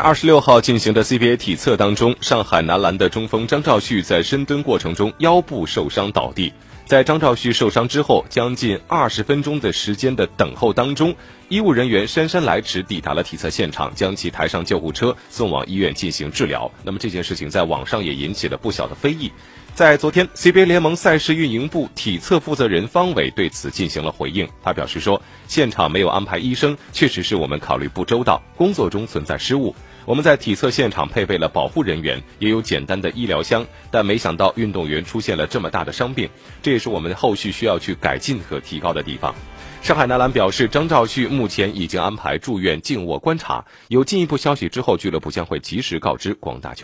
二十六号进行的 CBA 体测当中，上海男篮的中锋张兆旭在深蹲过程中腰部受伤倒地。在张兆旭受伤之后，将近二十分钟的时间的等候当中，医务人员姗姗来迟抵达了体测现场，将其抬上救护车送往医院进行治疗。那么这件事情在网上也引起了不小的非议。在昨天，CBA 联盟赛事运营部体测负责人方伟对此进行了回应。他表示说，现场没有安排医生，确实是我们考虑不周到，工作中存在失误。我们在体测现场配备了保护人员，也有简单的医疗箱，但没想到运动员出现了这么大的伤病，这也是我们后续需要去改进和提高的地方。上海男篮表示，张兆旭目前已经安排住院静卧观察，有进一步消息之后，俱乐部将会及时告知广大球。